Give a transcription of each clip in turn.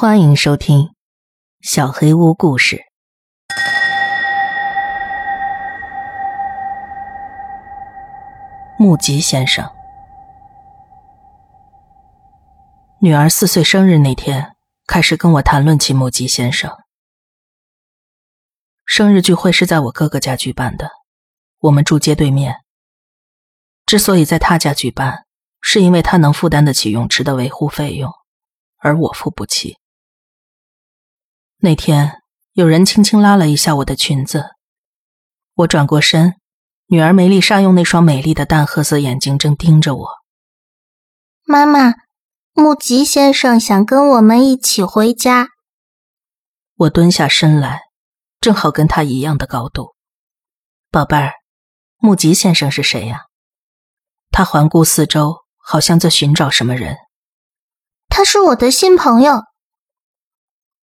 欢迎收听《小黑屋故事》。木吉先生，女儿四岁生日那天，开始跟我谈论起木吉先生。生日聚会是在我哥哥家举办的，我们住街对面。之所以在他家举办，是因为他能负担得起泳池的维护费用，而我付不起。那天，有人轻轻拉了一下我的裙子，我转过身，女儿梅丽莎用那双美丽的淡褐色眼睛正盯着我。妈妈，木吉先生想跟我们一起回家。我蹲下身来，正好跟他一样的高度。宝贝儿，木吉先生是谁呀？他环顾四周，好像在寻找什么人。他是我的新朋友。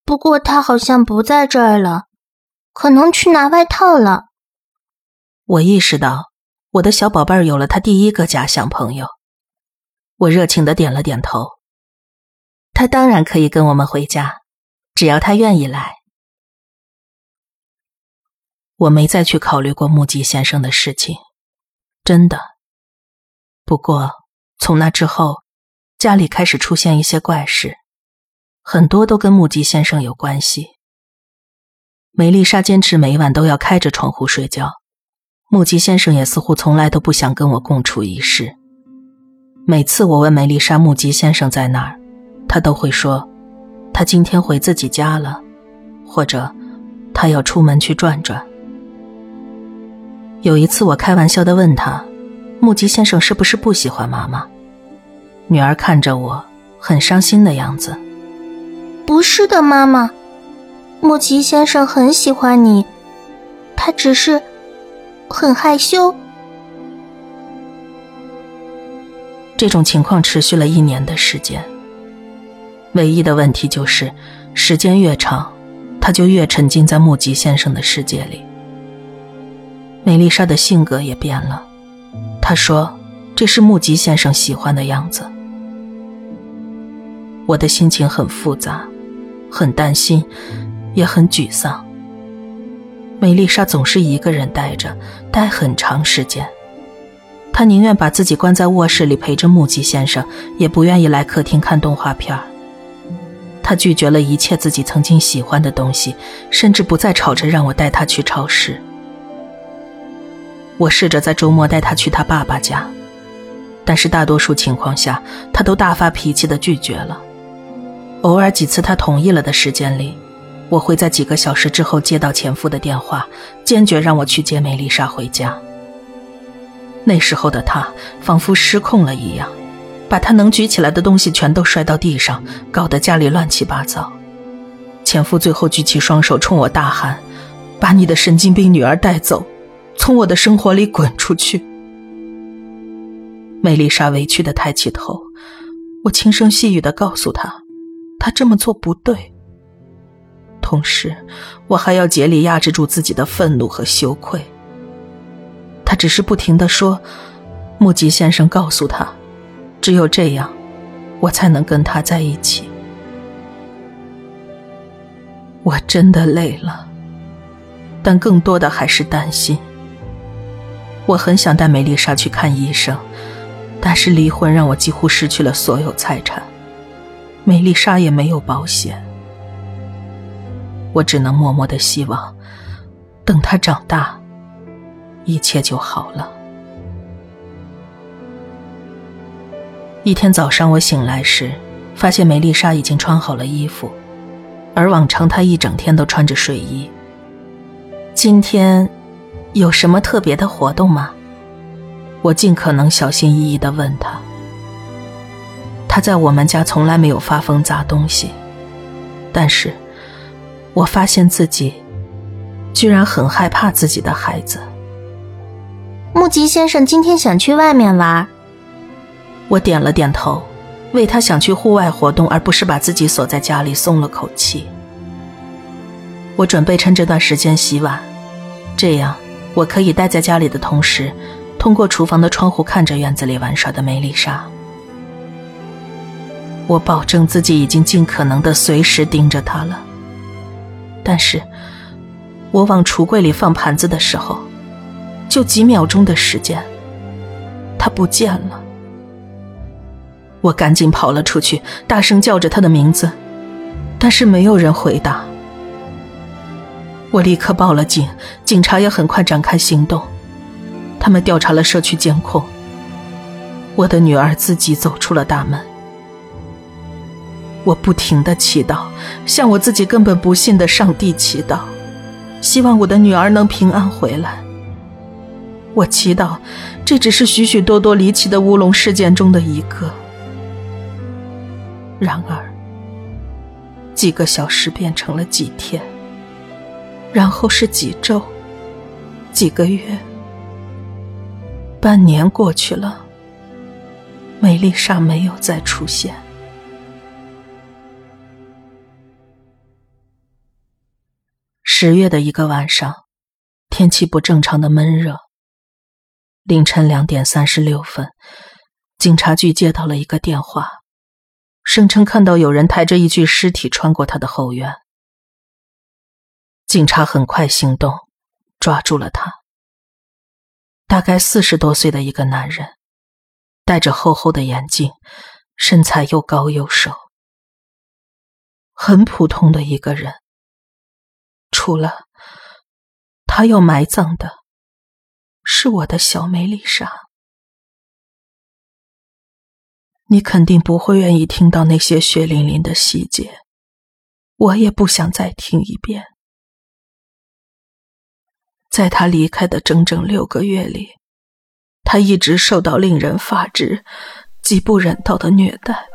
不过他好像不在这儿了，可能去拿外套了。我意识到我的小宝贝儿有了他第一个假想朋友，我热情的点了点头。他当然可以跟我们回家，只要他愿意来。我没再去考虑过木吉先生的事情，真的。不过从那之后，家里开始出现一些怪事。很多都跟木吉先生有关系。梅丽莎坚持每晚都要开着窗户睡觉，木吉先生也似乎从来都不想跟我共处一室。每次我问梅丽莎木吉先生在哪儿，她都会说他今天回自己家了，或者他要出门去转转。有一次我开玩笑的问他，木吉先生是不是不喜欢妈妈？女儿看着我，很伤心的样子。不是的，妈妈，木吉先生很喜欢你，他只是很害羞。这种情况持续了一年的时间。唯一的问题就是，时间越长，他就越沉浸在木吉先生的世界里。美丽莎的性格也变了，她说：“这是木吉先生喜欢的样子。”我的心情很复杂。很担心，也很沮丧。梅丽莎总是一个人待着，待很长时间。她宁愿把自己关在卧室里陪着木吉先生，也不愿意来客厅看动画片她拒绝了一切自己曾经喜欢的东西，甚至不再吵着让我带她去超市。我试着在周末带她去她爸爸家，但是大多数情况下，她都大发脾气的拒绝了。偶尔几次他同意了的时间里，我会在几个小时之后接到前夫的电话，坚决让我去接梅丽莎回家。那时候的他仿佛失控了一样，把他能举起来的东西全都摔到地上，搞得家里乱七八糟。前夫最后举起双手冲我大喊：“把你的神经病女儿带走，从我的生活里滚出去！”梅丽莎委屈的抬起头，我轻声细语的告诉她。他这么做不对。同时，我还要竭力压制住自己的愤怒和羞愧。他只是不停的说：“木吉先生告诉他，只有这样，我才能跟他在一起。”我真的累了，但更多的还是担心。我很想带梅丽莎去看医生，但是离婚让我几乎失去了所有财产。梅丽莎也没有保险，我只能默默的希望，等她长大，一切就好了。一天早上，我醒来时，发现梅丽莎已经穿好了衣服，而往常她一整天都穿着睡衣。今天有什么特别的活动吗？我尽可能小心翼翼的问她。他在我们家从来没有发疯砸东西，但是，我发现自己居然很害怕自己的孩子。木吉先生今天想去外面玩，我点了点头，为他想去户外活动而不是把自己锁在家里松了口气。我准备趁这段时间洗碗，这样我可以待在家里的同时，通过厨房的窗户看着院子里玩耍的梅丽莎。我保证自己已经尽可能的随时盯着他了。但是，我往橱柜里放盘子的时候，就几秒钟的时间，他不见了。我赶紧跑了出去，大声叫着他的名字，但是没有人回答。我立刻报了警，警察也很快展开行动，他们调查了社区监控。我的女儿自己走出了大门。我不停的祈祷，向我自己根本不信的上帝祈祷，希望我的女儿能平安回来。我祈祷，这只是许许多多离奇的乌龙事件中的一个。然而，几个小时变成了几天，然后是几周、几个月，半年过去了，梅丽莎没有再出现。十月的一个晚上，天气不正常的闷热。凌晨两点三十六分，警察局接到了一个电话，声称看到有人抬着一具尸体穿过他的后院。警察很快行动，抓住了他。大概四十多岁的一个男人，戴着厚厚的眼镜，身材又高又瘦，很普通的一个人。除了他要埋葬的，是我的小梅丽莎。你肯定不会愿意听到那些血淋淋的细节，我也不想再听一遍。在他离开的整整六个月里，他一直受到令人发指、极不人道的虐待。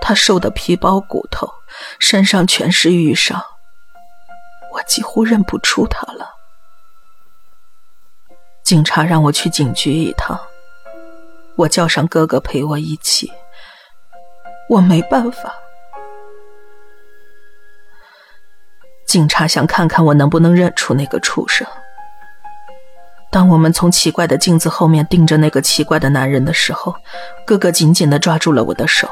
他瘦得皮包骨头，身上全是瘀伤。我几乎认不出他了。警察让我去警局一趟，我叫上哥哥陪我一起。我没办法。警察想看看我能不能认出那个畜生。当我们从奇怪的镜子后面盯着那个奇怪的男人的时候，哥哥紧紧的抓住了我的手，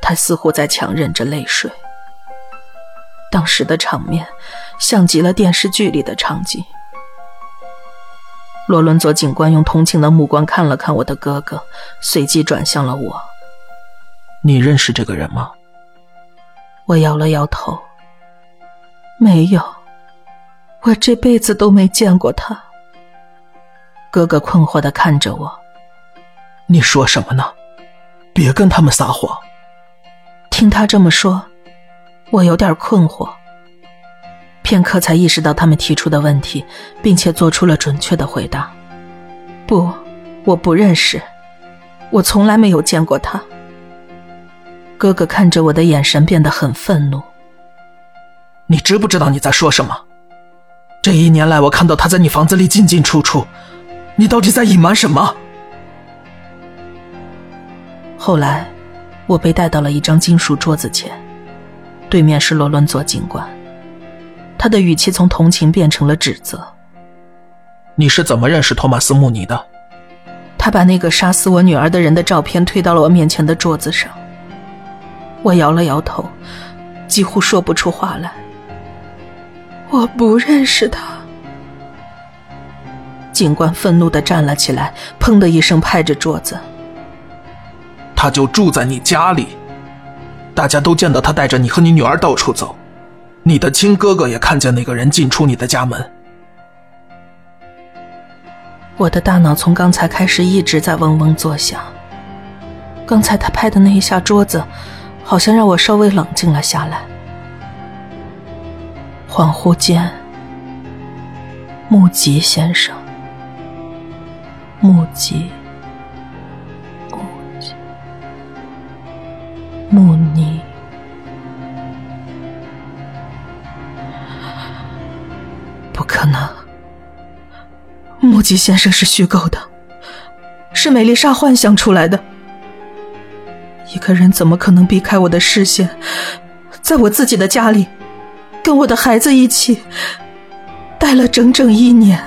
他似乎在强忍着泪水。当时的场面像极了电视剧里的场景。罗伦佐警官用同情的目光看了看我的哥哥，随即转向了我：“你认识这个人吗？”我摇了摇头：“没有，我这辈子都没见过他。”哥哥困惑的看着我：“你说什么呢？别跟他们撒谎。”听他这么说。我有点困惑，片刻才意识到他们提出的问题，并且做出了准确的回答：“不，我不认识，我从来没有见过他。”哥哥看着我的眼神变得很愤怒。你知不知道你在说什么？这一年来，我看到他在你房子里进进出出，你到底在隐瞒什么？后来，我被带到了一张金属桌子前。对面是罗伦佐警官，他的语气从同情变成了指责。你是怎么认识托马斯·穆尼的？他把那个杀死我女儿的人的照片推到了我面前的桌子上。我摇了摇头，几乎说不出话来。我不认识他。警官愤怒的站了起来，砰的一声拍着桌子。他就住在你家里。大家都见到他带着你和你女儿到处走，你的亲哥哥也看见那个人进出你的家门。我的大脑从刚才开始一直在嗡嗡作响。刚才他拍的那一下桌子，好像让我稍微冷静了下来。恍惚间，木吉先生，木吉。穆尼，不可能！穆吉先生是虚构的，是美丽莎幻想出来的。一个人怎么可能避开我的视线，在我自己的家里，跟我的孩子一起待了整整一年？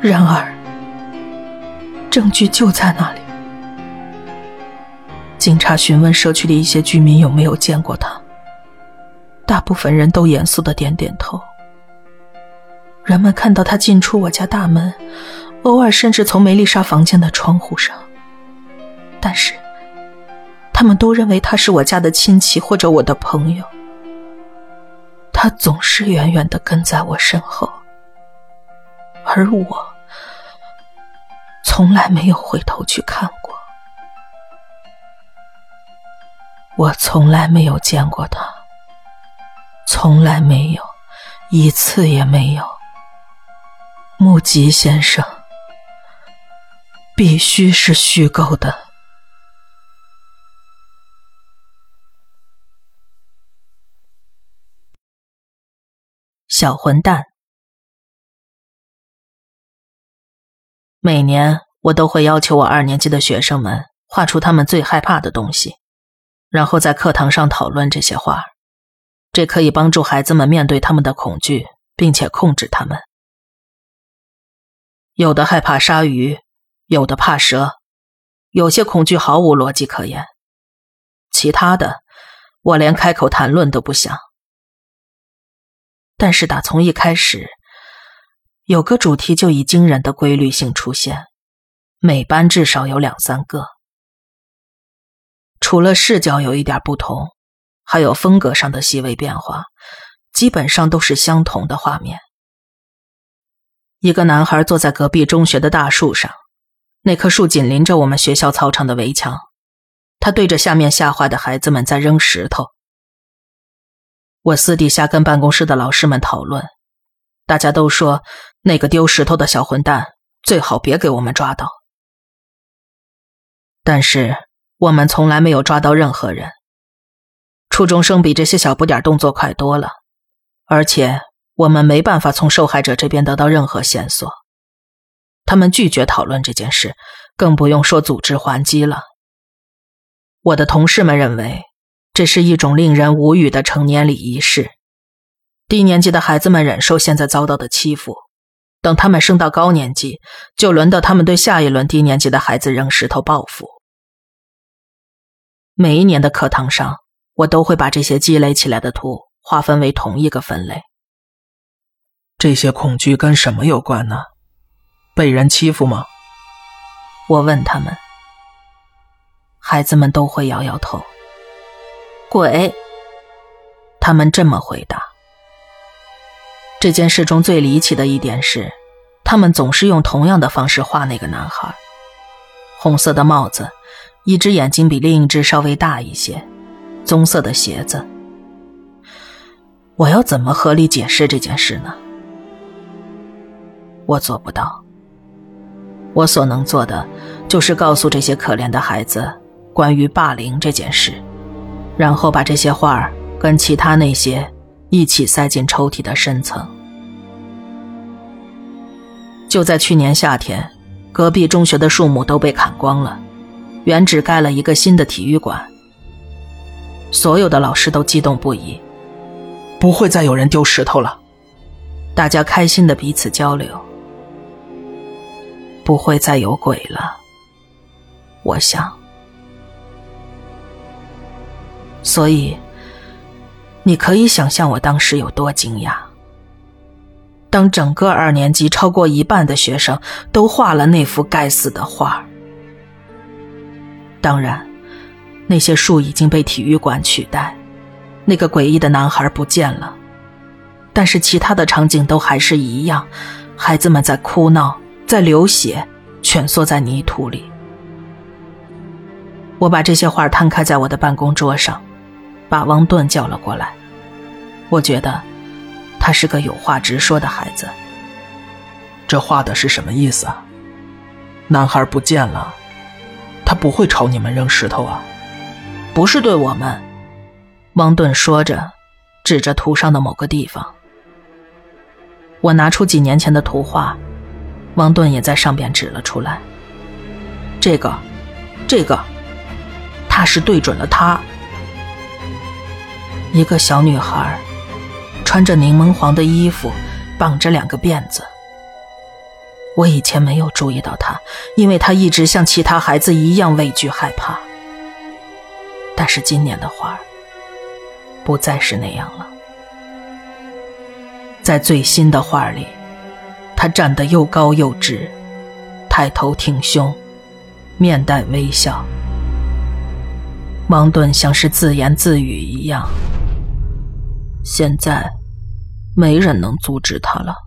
然而，证据就在那里。警察询问社区的一些居民有没有见过他，大部分人都严肃的点点头。人们看到他进出我家大门，偶尔甚至从梅丽莎房间的窗户上，但是他们都认为他是我家的亲戚或者我的朋友。他总是远远的跟在我身后，而我从来没有回头去看。我从来没有见过他，从来没有，一次也没有。木吉先生，必须是虚构的。小混蛋。每年我都会要求我二年级的学生们画出他们最害怕的东西，然后在课堂上讨论这些话。这可以帮助孩子们面对他们的恐惧，并且控制他们。有的害怕鲨鱼，有的怕蛇，有些恐惧毫无逻辑可言，其他的我连开口谈论都不想。但是打从一开始，有个主题就以惊人的规律性出现，每班至少有两三个。除了视角有一点不同，还有风格上的细微变化，基本上都是相同的画面。一个男孩坐在隔壁中学的大树上，那棵树紧邻着我们学校操场的围墙，他对着下面吓坏的孩子们在扔石头。我私底下跟办公室的老师们讨论，大家都说那个丢石头的小混蛋最好别给我们抓到。但是我们从来没有抓到任何人。初中生比这些小不点动作快多了，而且我们没办法从受害者这边得到任何线索。他们拒绝讨论这件事，更不用说组织还击了。我的同事们认为。这是一种令人无语的成年礼仪式。低年级的孩子们忍受现在遭到的欺负，等他们升到高年级，就轮到他们对下一轮低年级的孩子扔石头报复。每一年的课堂上，我都会把这些积累起来的图划分为同一个分类。这些恐惧跟什么有关呢？被人欺负吗？我问他们，孩子们都会摇摇头。鬼，他们这么回答。这件事中最离奇的一点是，他们总是用同样的方式画那个男孩：红色的帽子，一只眼睛比另一只稍微大一些，棕色的鞋子。我要怎么合理解释这件事呢？我做不到。我所能做的，就是告诉这些可怜的孩子关于霸凌这件事。然后把这些画儿跟其他那些一起塞进抽屉的深层。就在去年夏天，隔壁中学的树木都被砍光了，原址盖了一个新的体育馆。所有的老师都激动不已，不会再有人丢石头了。大家开心的彼此交流，不会再有鬼了。我想。所以，你可以想象我当时有多惊讶。当整个二年级超过一半的学生都画了那幅该死的画当然，那些树已经被体育馆取代，那个诡异的男孩不见了，但是其他的场景都还是一样：孩子们在哭闹，在流血，蜷缩在泥土里。我把这些画摊开在我的办公桌上。把汪顿叫了过来，我觉得他是个有话直说的孩子。这画的是什么意思啊？男孩不见了，他不会朝你们扔石头啊？不是对我们。汪顿说着，指着图上的某个地方。我拿出几年前的图画，汪顿也在上边指了出来。这个，这个，他是对准了他。一个小女孩，穿着柠檬黄的衣服，绑着两个辫子。我以前没有注意到他，因为他一直像其他孩子一样畏惧害怕。但是今年的花儿不再是那样了。在最新的画里，他站得又高又直，抬头挺胸，面带微笑。王顿像是自言自语一样。现在，没人能阻止他了。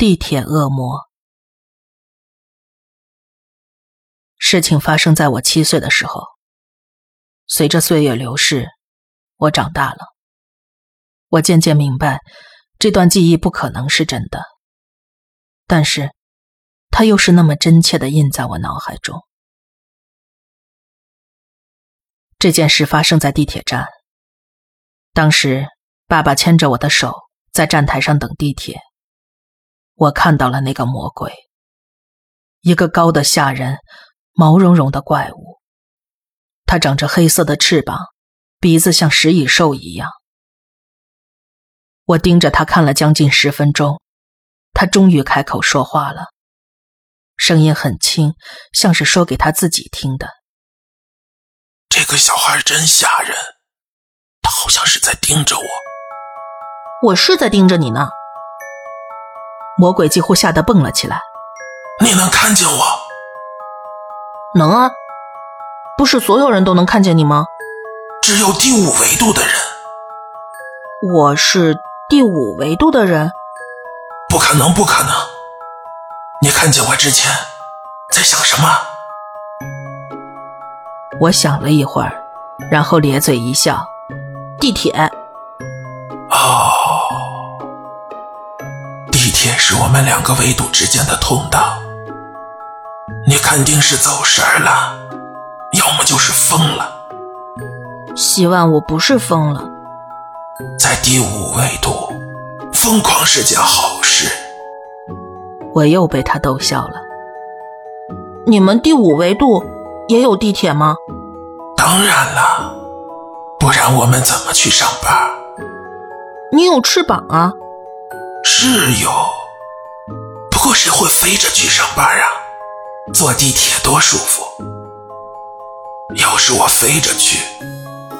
地铁恶魔。事情发生在我七岁的时候。随着岁月流逝，我长大了。我渐渐明白，这段记忆不可能是真的，但是，它又是那么真切的印在我脑海中。这件事发生在地铁站。当时，爸爸牵着我的手在站台上等地铁。我看到了那个魔鬼，一个高的吓人、毛茸茸的怪物。它长着黑色的翅膀，鼻子像食蚁兽一样。我盯着他看了将近十分钟，他终于开口说话了，声音很轻，像是说给他自己听的。这个小孩真吓人，他好像是在盯着我。我是在盯着你呢。魔鬼几乎吓得蹦了起来。你能看见我？能啊。不是所有人都能看见你吗？只有第五维度的人。我是第五维度的人？不可能，不可能！你看见我之前在想什么？我想了一会儿，然后咧嘴一笑：“地铁。”哦，地铁是我们两个维度之间的通道。你肯定是走神了。要么就是疯了。希望我不是疯了。在第五维度，疯狂是件好事。我又被他逗笑了。你们第五维度也有地铁吗？当然了，不然我们怎么去上班？你有翅膀啊。是有，不过谁会飞着去上班啊？坐地铁多舒服。要是我飞着去，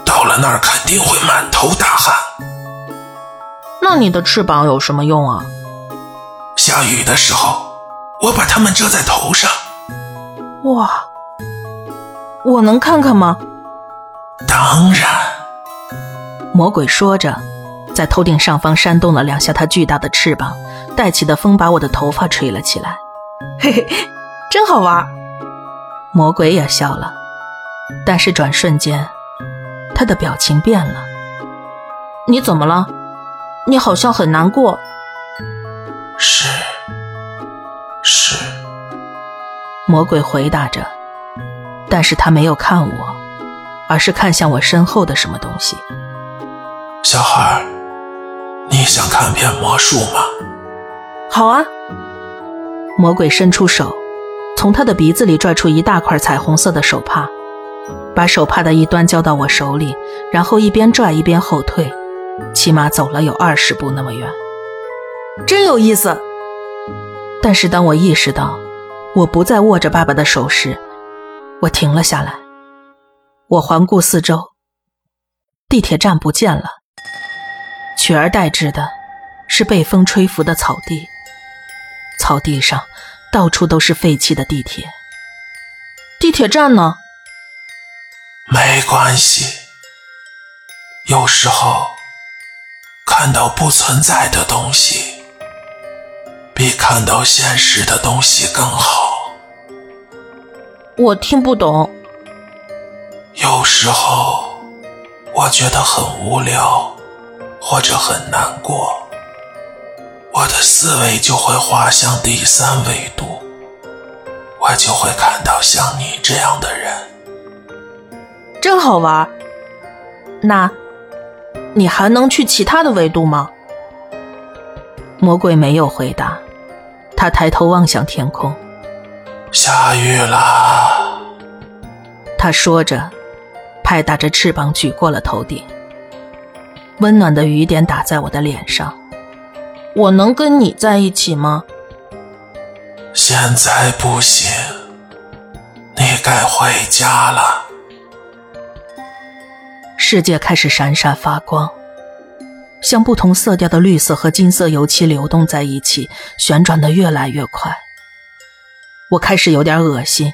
到了那儿肯定会满头大汗。那你的翅膀有什么用啊？下雨的时候，我把它们遮在头上。哇，我能看看吗？当然。魔鬼说着，在头顶上方扇动了两下他巨大的翅膀，带起的风把我的头发吹了起来。嘿嘿，真好玩。魔鬼也笑了。但是转瞬间，他的表情变了。你怎么了？你好像很难过。是，是。魔鬼回答着，但是他没有看我，而是看向我身后的什么东西。小孩，你想看遍魔术吗？好啊。魔鬼伸出手，从他的鼻子里拽出一大块彩虹色的手帕。把手帕的一端交到我手里，然后一边拽一边后退，起码走了有二十步那么远，真有意思。但是当我意识到我不再握着爸爸的手时，我停了下来。我环顾四周，地铁站不见了，取而代之的是被风吹拂的草地，草地上到处都是废弃的地铁。地铁站呢？没关系，有时候看到不存在的东西，比看到现实的东西更好。我听不懂。有时候我觉得很无聊，或者很难过，我的思维就会滑向第三维度，我就会看到像你这样的人。真好玩，那，你还能去其他的维度吗？魔鬼没有回答，他抬头望向天空。下雨了，他说着，拍打着翅膀举过了头顶。温暖的雨点打在我的脸上。我能跟你在一起吗？现在不行，你该回家了。世界开始闪闪发光，像不同色调的绿色和金色油漆流动在一起，旋转的越来越快。我开始有点恶心，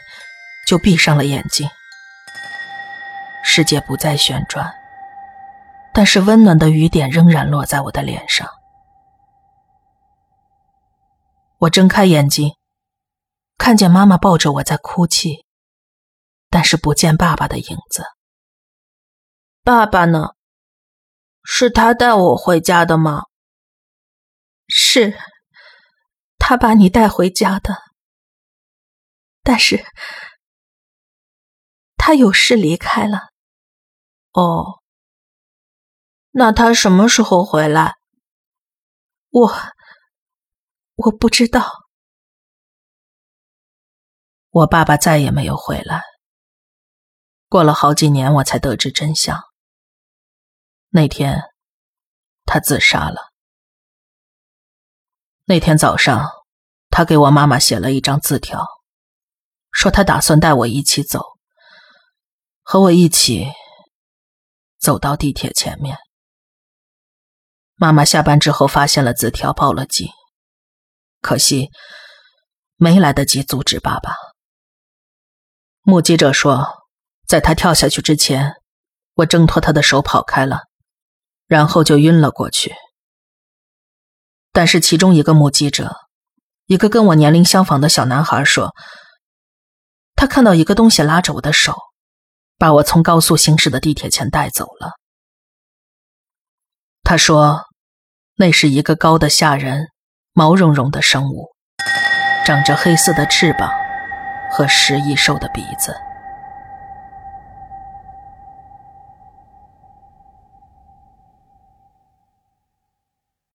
就闭上了眼睛。世界不再旋转，但是温暖的雨点仍然落在我的脸上。我睁开眼睛，看见妈妈抱着我在哭泣，但是不见爸爸的影子。爸爸呢？是他带我回家的吗？是，他把你带回家的。但是，他有事离开了。哦，那他什么时候回来？我我不知道。我爸爸再也没有回来。过了好几年，我才得知真相。那天，他自杀了。那天早上，他给我妈妈写了一张字条。说他打算带我一起走，和我一起走到地铁前面。妈妈下班之后发现了字条，报了警，可惜没来得及阻止爸爸。目击者说，在他跳下去之前，我挣脱他的手跑开了，然后就晕了过去。但是其中一个目击者，一个跟我年龄相仿的小男孩说。他看到一个东西拉着我的手，把我从高速行驶的地铁前带走了。他说，那是一个高的吓人、毛茸茸的生物，长着黑色的翅膀和食蚁兽的鼻子。